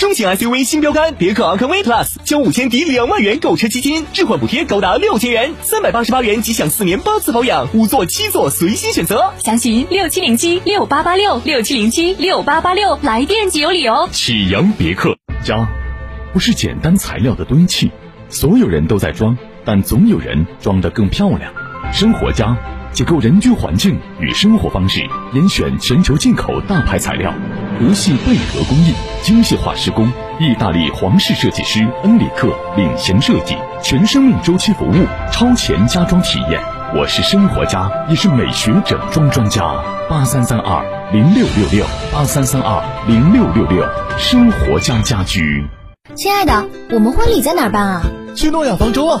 中型 SUV 新标杆别克昂科威 Plus，交五千抵两万元购车基金，置换补贴高达六千元，三百八十八元即享四年八次保养，五座七座随心选择。详询六七零七六八八六六七零七六八八六，来电即有礼哦。启阳别克家，不是简单材料的堆砌，所有人都在装，但总有人装得更漂亮。生活家解构人居环境与生活方式，严选全球进口大牌材料，德系贝壳工艺，精细化施工，意大利皇室设计师恩里克领衔设计，全生命周期服务，超前家装体验。我是生活家，也是美学整装专家。八三三二零六六六，八三三二零六六六，生活家家居。亲爱的，我们婚礼在哪儿办啊？去诺亚方舟啊！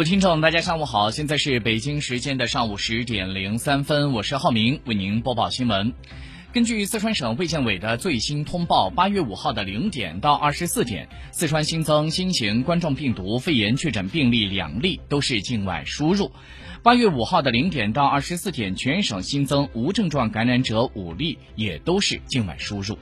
位听众，大家上午好，现在是北京时间的上午十点零三分，我是浩明，为您播报新闻。根据四川省卫健委的最新通报，八月五号的零点到二十四点，四川新增新型冠状病毒肺炎确诊病例两例，都是境外输入。八月五号的零点到二十四点，全省新增无症状感染者五例，也都是境外输入。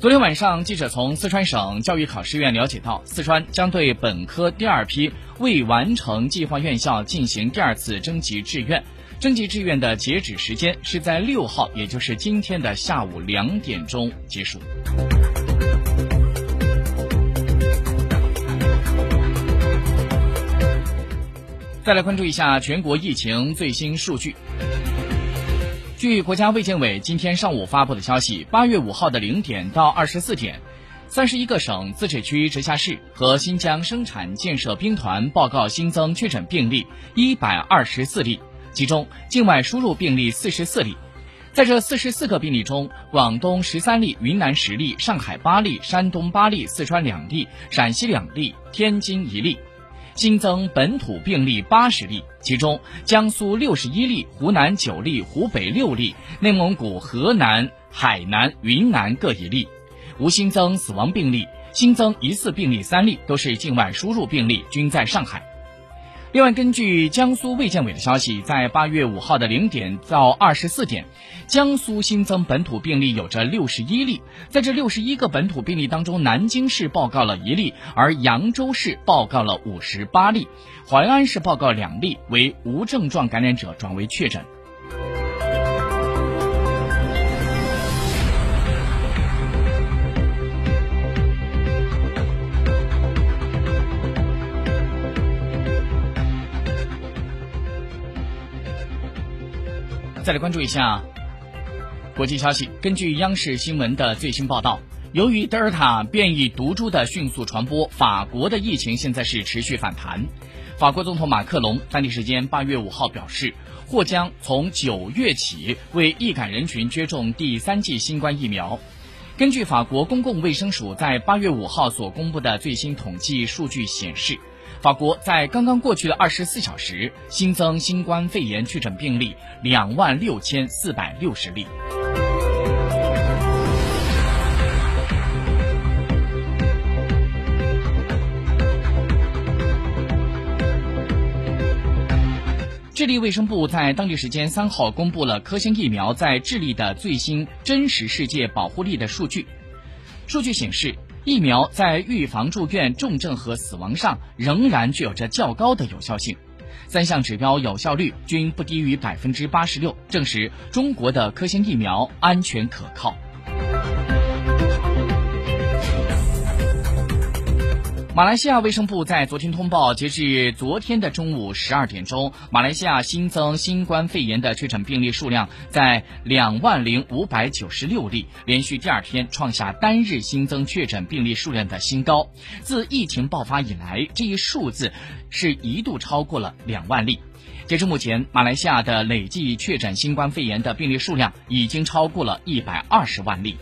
昨天晚上，记者从四川省教育考试院了解到，四川将对本科第二批未完成计划院校进行第二次征集志愿。征集志愿的截止时间是在六号，也就是今天的下午两点钟结束。再来关注一下全国疫情最新数据。据国家卫健委今天上午发布的消息，八月五号的零点到二十四点，三十一个省、自治区、直辖市和新疆生产建设兵团报告新增确诊病例一百二十四例，其中境外输入病例四十四例。在这四十四个病例中，广东十三例，云南十例，上海八例，山东八例，四川两例，陕西两例，天津一例。新增本土病例八十例，其中江苏六十一例，湖南九例，湖北六例，内蒙古、河南、海南、云南各一例，无新增死亡病例。新增疑似病例三例，都是境外输入病例，均在上海。另外，根据江苏卫健委的消息，在八月五号的零点到二十四点，江苏新增本土病例有着六十一例。在这六十一个本土病例当中，南京市报告了一例，而扬州市报告了五十八例，淮安市报告两例为无症状感染者转为确诊。再来关注一下国际消息。根据央视新闻的最新报道，由于德尔塔变异毒株的迅速传播，法国的疫情现在是持续反弹。法国总统马克龙当地时间八月五号表示，或将从九月起为易感人群接种第三剂新冠疫苗。根据法国公共卫生署在八月五号所公布的最新统计数据显示，法国在刚刚过去的二十四小时新增新冠肺炎确诊病例两万六千四百六十例。智利卫生部在当地时间三号公布了科兴疫苗在智利的最新真实世界保护力的数据。数据显示，疫苗在预防住院、重症和死亡上仍然具有着较高的有效性，三项指标有效率均不低于百分之八十六，证实中国的科兴疫苗安全可靠。马来西亚卫生部在昨天通报，截至昨天的中午十二点钟，马来西亚新增新冠肺炎的确诊病例数量在两万零五百九十六例，连续第二天创下单日新增确诊病例数量的新高。自疫情爆发以来，这一数字是一度超过了两万例。截至目前，马来西亚的累计确诊新冠肺炎的病例数量已经超过了一百二十万例。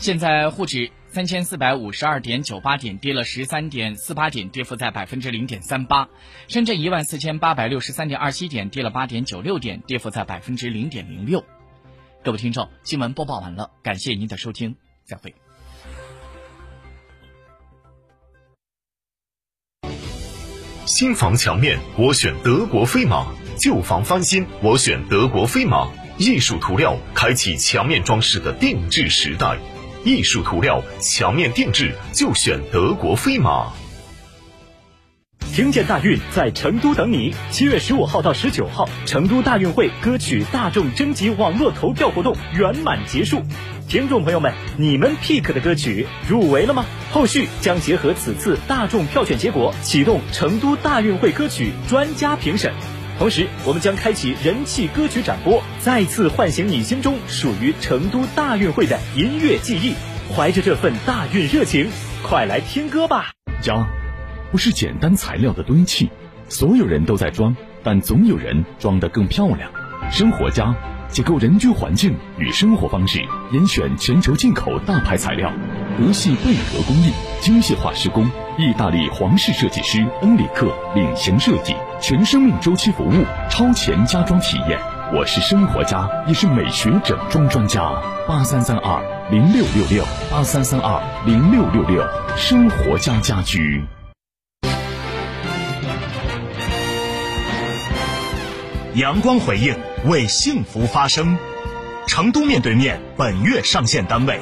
现在沪指三千四百五十二点九八点，跌了十三点四八点，跌幅在百分之零点三八。深圳一万四千八百六十三点二七点，跌了八点九六点，跌幅在百分之零点零六。各位听众，新闻播报完了，感谢您的收听，再会。新房墙面我选德国飞马，旧房翻新我选德国飞马。艺术涂料开启墙面装饰的定制时代。艺术涂料墙面定制就选德国飞马。听见大运在成都等你，七月十五号到十九号，成都大运会歌曲大众征集网络投票活动圆满结束。听众朋友们，你们 pick 的歌曲入围了吗？后续将结合此次大众票选结果，启动成都大运会歌曲专家评审。同时，我们将开启人气歌曲展播，再次唤醒你心中属于成都大运会的音乐记忆。怀着这份大运热情，快来听歌吧！家，不是简单材料的堆砌，所有人都在装，但总有人装得更漂亮。生活家，解构人居环境与生活方式，严选全球进口大牌材料，德系贝壳工艺，精细化施工。意大利皇室设计师恩里克领衔设计，全生命周期服务，超前家装体验。我是生活家，也是美学整装专家。八三三二零六六六，八三三二零六六六，生活家家居。阳光回应，为幸福发声。成都面对面本月上线单位：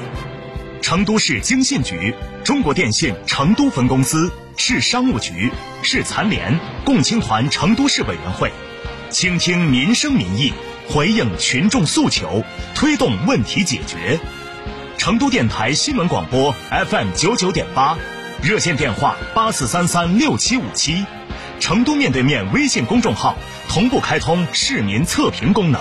成都市经信局。中国电信成都分公司、市商务局、市残联、共青团成都市委员会，倾听民生民意，回应群众诉求，推动问题解决。成都电台新闻广播 FM 九九点八，热线电话八四三三六七五七，成都面对面微信公众号同步开通市民测评功能，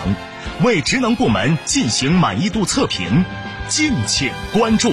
为职能部门进行满意度测评，敬请关注。